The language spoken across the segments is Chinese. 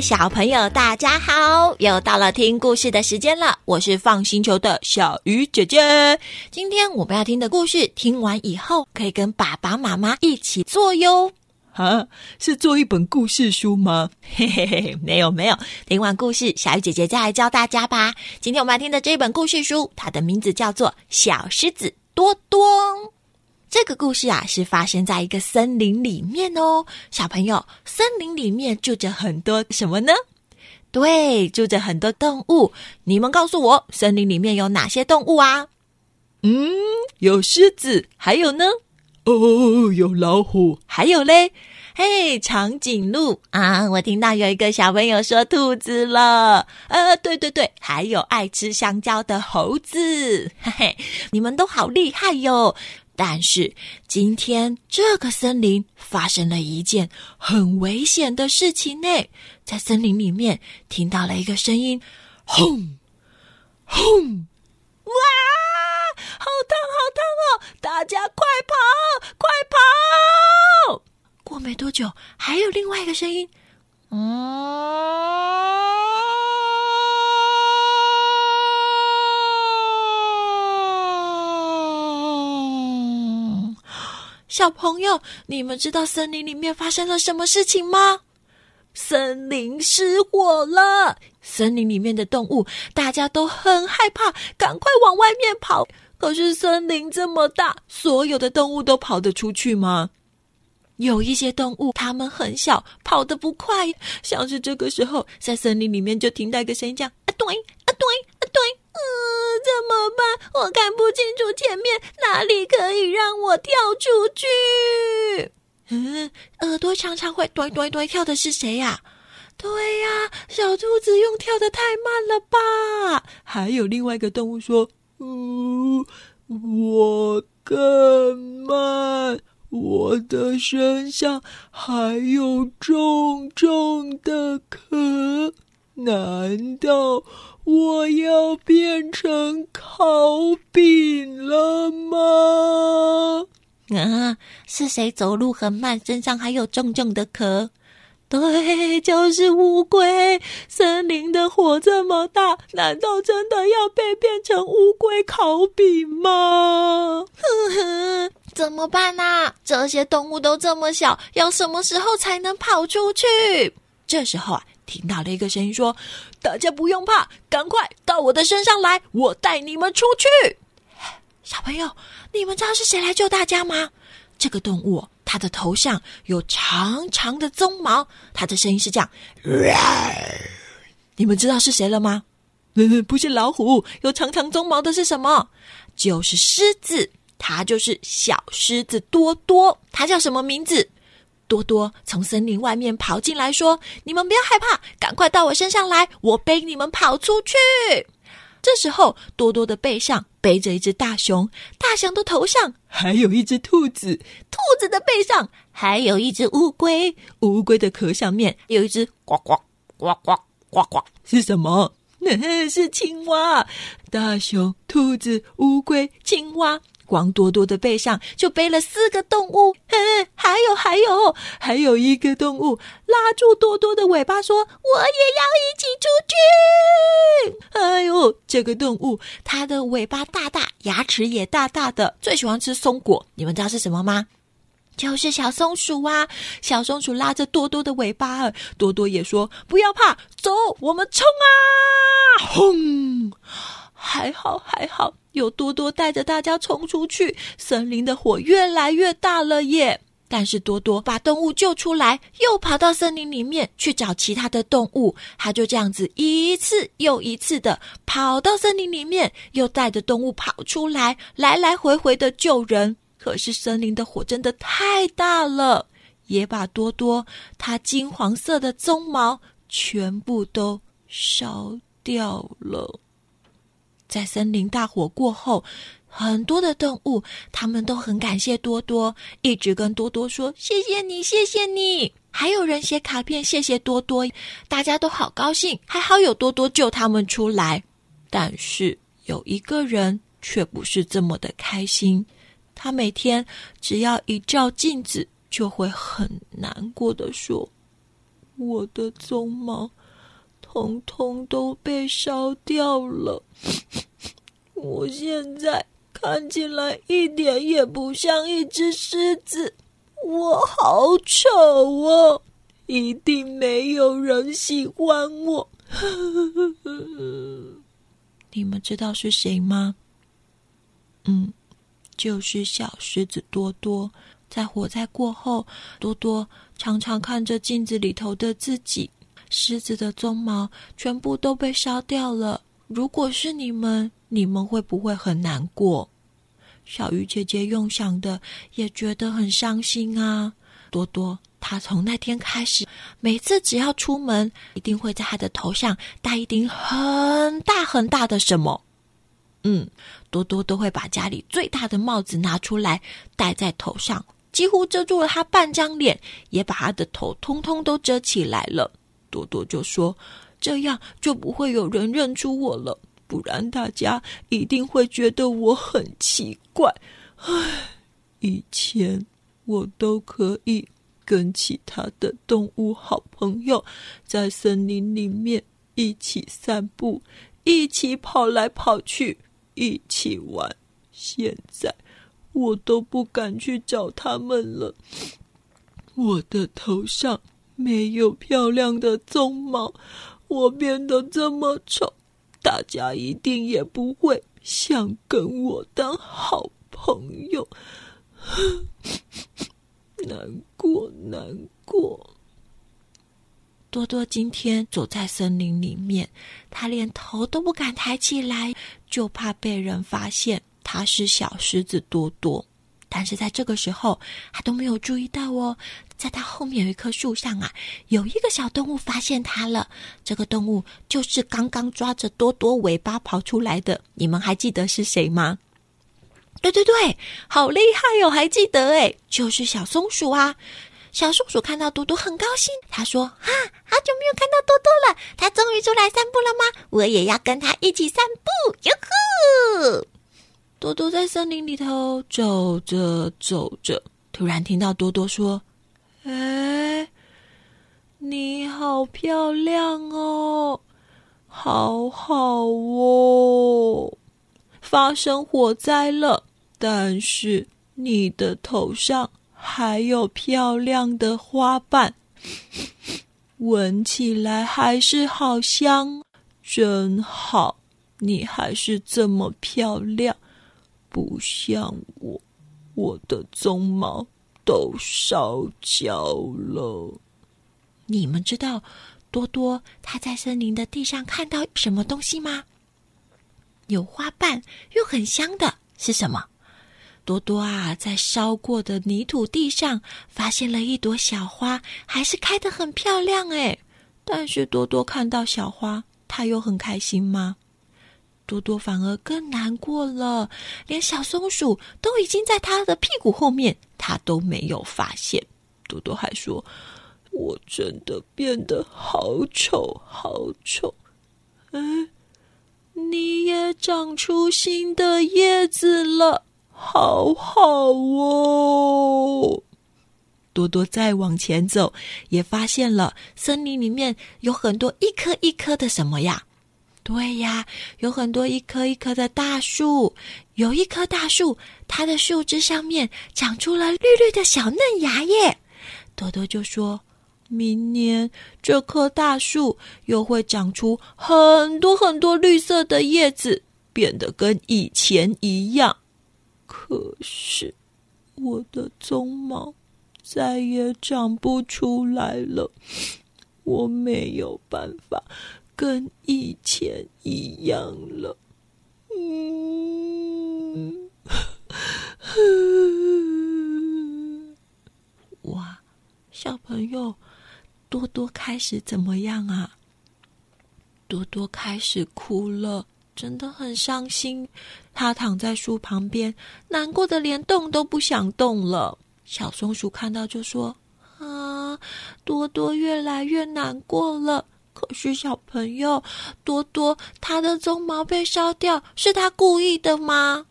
小朋友，大家好！又到了听故事的时间了。我是放星球的小鱼姐姐。今天我们要听的故事，听完以后可以跟爸爸妈妈一起做哟。啊，是做一本故事书吗？嘿嘿嘿，没有没有。听完故事，小鱼姐姐再来教大家吧。今天我们要听的这本故事书，它的名字叫做《小狮子多多》。这个故事啊，是发生在一个森林里面哦。小朋友，森林里面住着很多什么呢？对，住着很多动物。你们告诉我，森林里面有哪些动物啊？嗯，有狮子，还有呢？哦，有老虎，还有嘞？嘿，长颈鹿啊！我听到有一个小朋友说兔子了。呃，对对对，还有爱吃香蕉的猴子。嘿嘿，你们都好厉害哟！但是今天这个森林发生了一件很危险的事情呢，在森林里面听到了一个声音，轰轰！哇，好烫好烫哦！大家快跑快跑！过没多久，还有另外一个声音，嗯。小朋友，你们知道森林里面发生了什么事情吗？森林失火了，森林里面的动物大家都很害怕，赶快往外面跑。可是森林这么大，所有的动物都跑得出去吗？有一些动物它们很小，跑得不快。像是这个时候，在森林里面就听到一个声音，这样啊，对啊，对啊，对。清楚前面哪里可以让我跳出去。嗯，耳朵常常会咚咚咚跳的是谁呀？对呀，小兔子用跳的太慢了吧？还有另外一个动物说：“嗯，我更慢，我的身上还有重重的壳，难道？”我要变成烤饼了吗？啊，是谁走路很慢，身上还有重重的壳？对，就是乌龟。森林的火这么大，难道真的要被变成乌龟烤饼吗？呵呵，怎么办呢？啊？这些动物都这么小，要什么时候才能跑出去？这时候啊。听到了一个声音说：“大家不用怕，赶快到我的身上来，我带你们出去。”小朋友，你们知道是谁来救大家吗？这个动物，它的头上有长长的鬃毛，它的声音是这样。你们知道是谁了吗？不是老虎，有长长鬃毛的是什么？就是狮子，它就是小狮子多多。它叫什么名字？多多从森林外面跑进来，说：“你们不要害怕，赶快到我身上来，我背你们跑出去。”这时候，多多的背上背着一只大熊，大熊的头上还有一只兔子，兔子的背上还有一只乌龟，乌龟的壳上面有一只呱呱呱呱呱呱，是什么？是青蛙。大熊、兔子、乌龟、青蛙。光多多的背上就背了四个动物，嘿，还有还有还有一个动物拉住多多的尾巴说：“我也要一起出去。”哎呦，这个动物它的尾巴大大，牙齿也大大的，最喜欢吃松果。你们知道是什么吗？就是小松鼠啊！小松鼠拉着多多的尾巴，多多也说：“不要怕，走，我们冲啊！”轰！还好还好，有多多带着大家冲出去，森林的火越来越大了耶！但是多多把动物救出来，又跑到森林里面去找其他的动物，他就这样子一次又一次的跑到森林里面，又带着动物跑出来，来来回回的救人。可是森林的火真的太大了，也把多多它金黄色的鬃毛全部都烧掉了。在森林大火过后，很多的动物他们都很感谢多多，一直跟多多说谢谢你，谢谢你。还有人写卡片谢谢多多，大家都好高兴，还好有多多救他们出来。但是有一个人却不是这么的开心，他每天只要一照镜子，就会很难过的说：“我的鬃毛通通都被烧掉了，我现在看起来一点也不像一只狮子，我好丑哦，一定没有人喜欢我。你们知道是谁吗？嗯，就是小狮子多多。在火灾过后，多多常常看着镜子里头的自己，狮子的鬃毛全部都被烧掉了。如果是你们，你们会不会很难过？小鱼姐姐用想的也觉得很伤心啊。多多，他从那天开始，每次只要出门，一定会在他的头上戴一顶很大很大的什么？嗯，多多都会把家里最大的帽子拿出来戴在头上。几乎遮住了他半张脸，也把他的头通通都遮起来了。多多就说：“这样就不会有人认出我了，不然大家一定会觉得我很奇怪。”唉，以前我都可以跟其他的动物好朋友在森林里面一起散步，一起跑来跑去，一起玩。现在，我都不敢去找他们了。我的头上没有漂亮的鬃毛，我变得这么丑，大家一定也不会想跟我当好朋友。难过，难过。多多今天走在森林里面，他连头都不敢抬起来，就怕被人发现。他是小狮子多多，但是在这个时候，他都没有注意到哦，在他后面有一棵树上啊，有一个小动物发现他了。这个动物就是刚刚抓着多多尾巴跑出来的，你们还记得是谁吗？对对对，好厉害哟，还记得诶，就是小松鼠啊。小松鼠看到多多很高兴，他说：“哈，好久没有看到多多了，他终于出来散步了吗？我也要跟他一起散步，哟呵！”多多在森林里头走着走着，突然听到多多说：“哎，你好漂亮哦，好好哦！发生火灾了，但是你的头上还有漂亮的花瓣，闻起来还是好香，真好！你还是这么漂亮。”不像我，我的鬃毛都烧焦了。你们知道多多他在森林的地上看到什么东西吗？有花瓣又很香的是什么？多多啊，在烧过的泥土地上发现了一朵小花，还是开得很漂亮哎。但是多多看到小花，他又很开心吗？多多反而更难过了，连小松鼠都已经在他的屁股后面，他都没有发现。多多还说：“我真的变得好丑，好丑。”哎，你也长出新的叶子了，好好哦。多多再往前走，也发现了森林里面有很多一颗一颗的什么呀？对呀，有很多一棵一棵的大树，有一棵大树，它的树枝上面长出了绿绿的小嫩芽耶。多多就说：“明年这棵大树又会长出很多很多绿色的叶子，变得跟以前一样。可是我的鬃毛再也长不出来了，我没有办法。”跟以前一样了，嗯，哇，小朋友，多多开始怎么样啊？多多开始哭了，真的很伤心。他躺在树旁边，难过的连动都不想动了。小松鼠看到就说：“啊，多多越来越难过了。”可是小朋友多多，他的鬃毛被烧掉，是他故意的吗？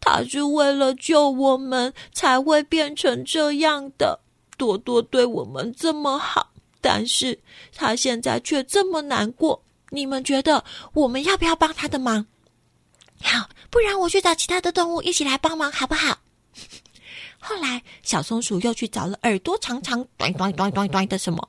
他是为了救我们才会变成这样的。多多对我们这么好，但是他现在却这么难过。你们觉得我们要不要帮他的忙？好，不然我去找其他的动物一起来帮忙，好不好？后来，小松鼠又去找了耳朵长长、短短短短短的什么？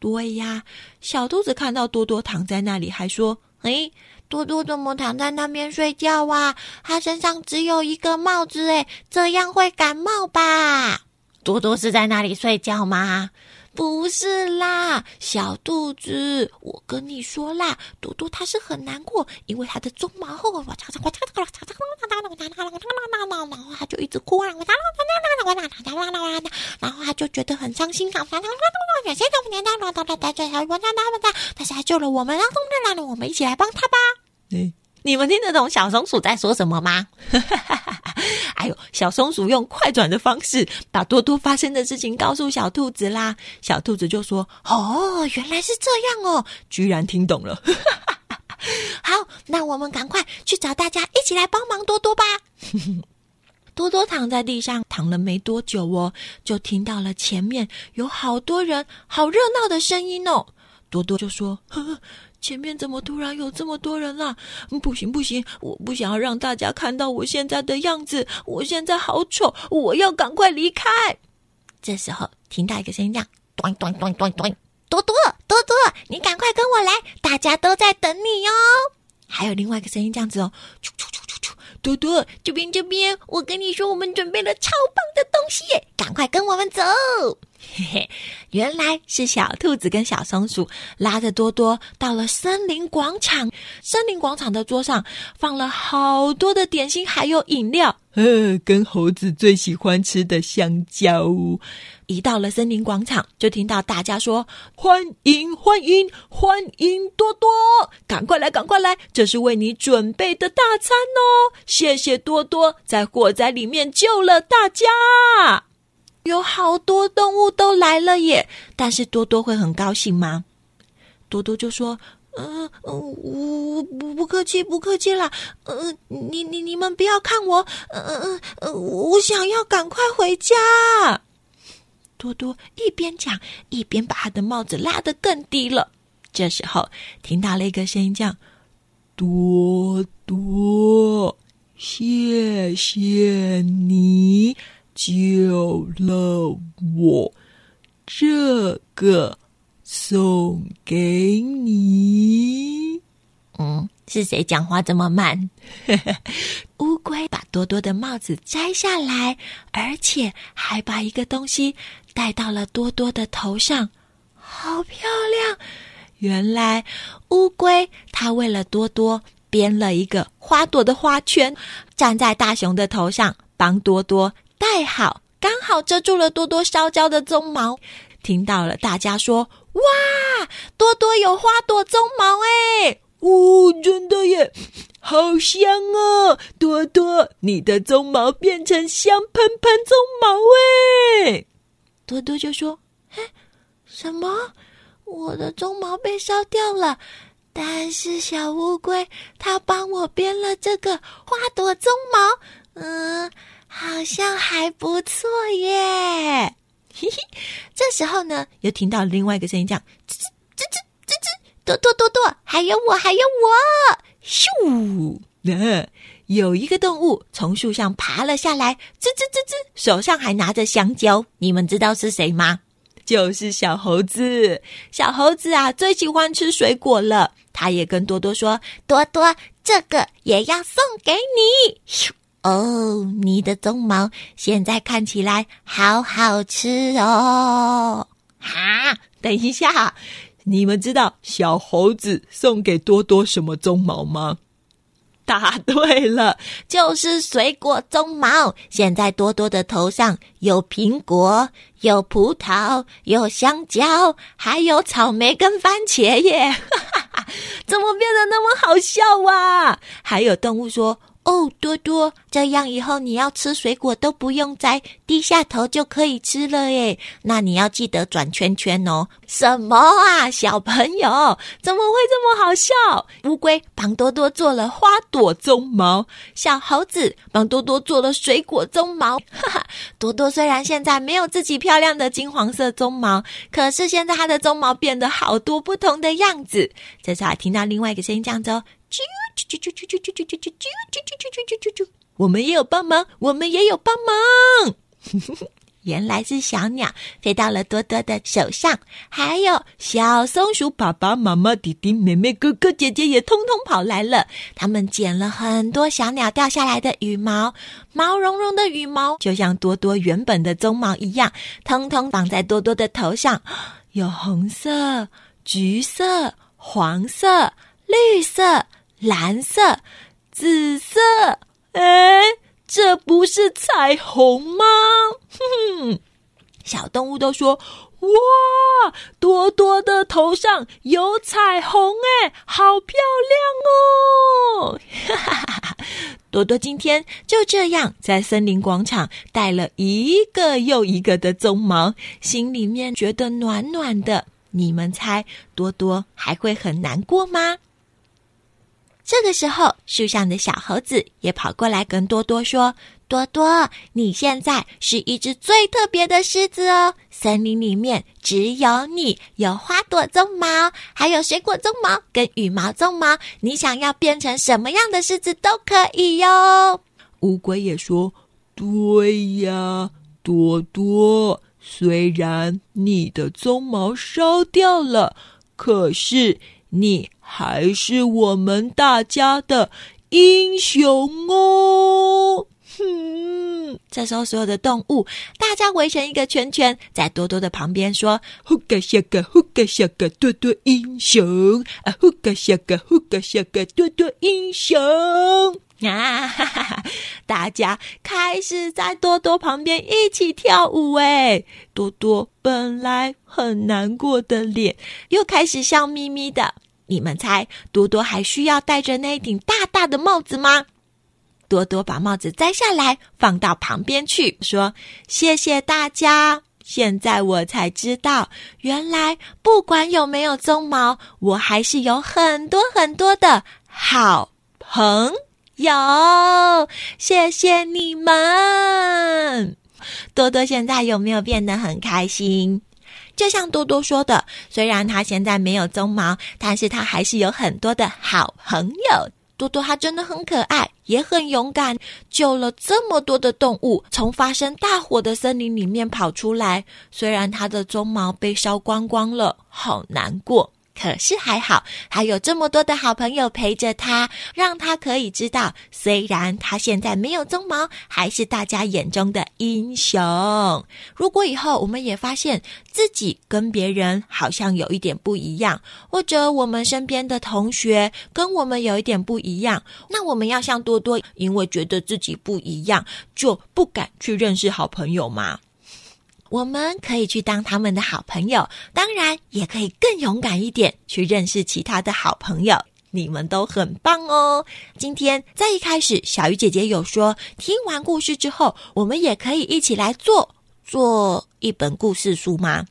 对呀，小兔子看到多多躺在那里，还说：“诶，多多怎么躺在那边睡觉啊？他身上只有一个帽子，诶，这样会感冒吧？”多多是在那里睡觉吗？不是啦，小肚子，我跟你说啦，嘟嘟他是很难过，因为他的鬃毛后，然后他就一直哭，然后他就觉得很伤心，但是还救了我们，我们一起来帮他吧。你们听得懂小松鼠在说什么吗？哎呦，小松鼠用快转的方式把多多发生的事情告诉小兔子啦。小兔子就说：“哦，原来是这样哦，居然听懂了。”好，那我们赶快去找大家一起来帮忙多多吧。多多躺在地上躺了没多久哦，就听到了前面有好多人，好热闹的声音哦。多多就说：“呵呵。”前面怎么突然有这么多人啦？不行不行，我不想要让大家看到我现在的样子，我现在好丑，我要赶快离开。这时候听到一个声音，这样，咚咚咚咚咚，多多多多，你赶快跟我来，大家都在等你哟。还有另外一个声音这样子哦，啾啾啾啾啾，多多这边这边，我跟你说，我们准备了超棒的东西，赶快跟我们走。嘿嘿，原来是小兔子跟小松鼠拉着多多到了森林广场。森林广场的桌上放了好多的点心，还有饮料，呃，跟猴子最喜欢吃的香蕉。一到了森林广场，就听到大家说：“欢迎，欢迎，欢迎多多！赶快来，赶快来，这是为你准备的大餐哦！谢谢多多在火灾里面救了大家。”有好多动物都来了耶！但是多多会很高兴吗？多多就说：“嗯、呃，我不不客气，不客气啦。呃，你你你们不要看我，嗯、呃、嗯，我想要赶快回家。”多多一边讲一边把他的帽子拉得更低了。这时候听到了一个声音，叫：“多多，谢谢你。”救了我，这个送给你。嗯，是谁讲话这么慢？乌龟把多多的帽子摘下来，而且还把一个东西戴到了多多的头上，好漂亮！原来乌龟它为了多多编了一个花朵的花圈，站在大熊的头上，帮多多。戴好，刚好遮住了多多烧焦的鬃毛。听到了大家说：“哇，多多有花朵鬃毛哎！”哦，真的耶，好香哦！多多，你的鬃毛变成香喷喷鬃毛哎！多多就说：“嘿，什么？我的鬃毛被烧掉了？但是小乌龟它帮我编了这个花朵鬃毛，嗯。”好像还不错耶，嘿嘿。这时候呢，又听到另外一个声音，这样吱吱吱吱吱吱，多多多多，还有我，还有我，咻！那有一个动物从树上爬了下来，吱吱吱吱，手上还拿着香蕉。你们知道是谁吗？就是小猴子。小猴子啊，最喜欢吃水果了。他也跟多多说：“多多，这个也要送给你。”咻。哦，你的鬃毛现在看起来好好吃哦！哈，等一下，你们知道小猴子送给多多什么鬃毛吗？答对了，就是水果鬃毛。现在多多的头上有苹果、有葡萄、有香蕉，还有草莓跟番茄耶！哈哈哈，怎么变得那么好笑啊？还有动物说。哦，多多，这样以后你要吃水果都不用摘低下头就可以吃了耶。那你要记得转圈圈哦。什么啊，小朋友，怎么会这么好笑？乌龟帮多多做了花朵鬃毛，小猴子帮多多做了水果鬃毛。哈哈，多多虽然现在没有自己漂亮的金黄色鬃毛，可是现在它的鬃毛变得好多不同的样子。这次还听到另外一个声音，这样子哦。啾啾啾啾啾啾啾啾啾啾啾啾啾啾啾啾！我们也有帮忙，我们也有帮忙。原来是小鸟飞到了多多的手上，还有小松鼠爸爸妈妈、弟弟妹妹、哥哥姐姐也通通跑来了。他们捡了很多小鸟掉下来的羽毛，毛茸茸的羽毛，就像多多原本的鬃毛一样，通通绑在多多的头上。有红色、橘色、黄色、绿色。蓝色、紫色，哎，这不是彩虹吗？哼哼，小动物都说：“哇，多多的头上有彩虹，哎，好漂亮哦！”哈哈哈哈，多多今天就这样在森林广场戴了一个又一个的鬃毛，心里面觉得暖暖的。你们猜，多多还会很难过吗？这个时候，树上的小猴子也跑过来跟多多说：“多多，你现在是一只最特别的狮子哦！森林里面只有你有花朵鬃毛，还有水果鬃毛跟羽毛鬃毛。你想要变成什么样的狮子都可以哟。”乌龟也说：“对呀，多多，虽然你的鬃毛烧掉了，可是你……”还是我们大家的英雄哦！哼，这时候所有的动物，大家围成一个圈圈，在多多的旁边说：“呼嘎下嘎，呼嘎下嘎，多多英雄啊！呼嘎下嘎，呼嘎下嘎，多多英雄啊！”哈哈哈，大家开始在多多旁边一起跳舞哎。多多本来很难过的脸，又开始笑眯眯的。你们猜，多多还需要戴着那顶大大的帽子吗？多多把帽子摘下来，放到旁边去，说：“谢谢大家。”现在我才知道，原来不管有没有鬃毛，我还是有很多很多的好朋友。谢谢你们。多多现在有没有变得很开心？就像多多说的，虽然他现在没有鬃毛，但是他还是有很多的好朋友。多多他真的很可爱，也很勇敢，救了这么多的动物，从发生大火的森林里面跑出来。虽然他的鬃毛被烧光光了，好难过。可是还好，还有这么多的好朋友陪着他，让他可以知道，虽然他现在没有鬃毛，还是大家眼中的英雄。如果以后我们也发现自己跟别人好像有一点不一样，或者我们身边的同学跟我们有一点不一样，那我们要像多多，因为觉得自己不一样，就不敢去认识好朋友吗？我们可以去当他们的好朋友，当然也可以更勇敢一点去认识其他的好朋友。你们都很棒哦！今天在一开始，小鱼姐姐有说，听完故事之后，我们也可以一起来做做一本故事书吗？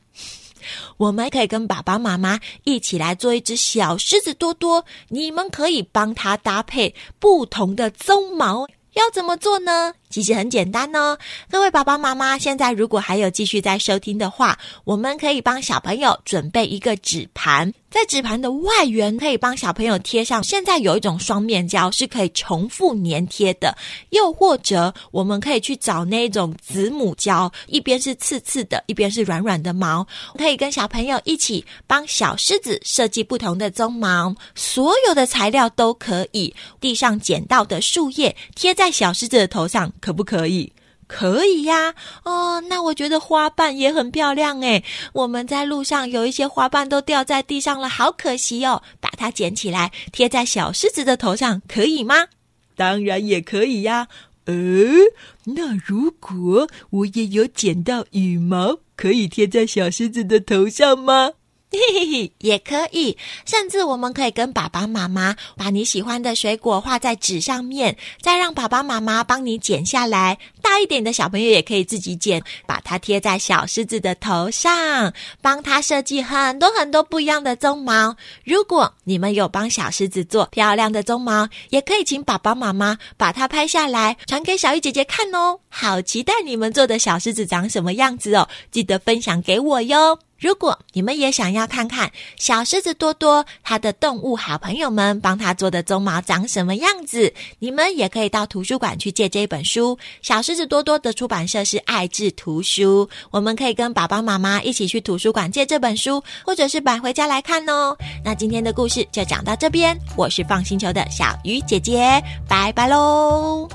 我们可以跟爸爸妈妈一起来做一只小狮子多多，你们可以帮他搭配不同的鬃毛。要怎么做呢？其实很简单哦。各位爸爸妈妈，现在如果还有继续在收听的话，我们可以帮小朋友准备一个纸盘。在纸盘的外缘可以帮小朋友贴上，现在有一种双面胶是可以重复粘贴的，又或者我们可以去找那种子母胶，一边是刺刺的，一边是软软的毛，可以跟小朋友一起帮小狮子设计不同的鬃毛。所有的材料都可以，地上捡到的树叶贴在小狮子的头上，可不可以？可以呀，哦，那我觉得花瓣也很漂亮诶。我们在路上有一些花瓣都掉在地上了，好可惜哦。把它捡起来贴在小狮子的头上，可以吗？当然也可以呀。呃，那如果我也有捡到羽毛，可以贴在小狮子的头上吗？嘿嘿嘿，也可以，甚至我们可以跟爸爸妈妈把你喜欢的水果画在纸上面，再让爸爸妈妈帮你剪下来。大一点的小朋友也可以自己剪，把它贴在小狮子的头上，帮它设计很多很多不一样的鬃毛。如果你们有帮小狮子做漂亮的鬃毛，也可以请爸爸妈妈把它拍下来，传给小玉姐姐看哦。好期待你们做的小狮子长什么样子哦！记得分享给我哟。如果你们也想要看看小狮子多多他的动物好朋友们帮他做的鬃毛长什么样子，你们也可以到图书馆去借这本书。小狮子多多的出版社是爱智图书，我们可以跟爸爸妈妈一起去图书馆借这本书，或者是买回家来看哦。那今天的故事就讲到这边，我是放星球的小鱼姐姐，拜拜喽。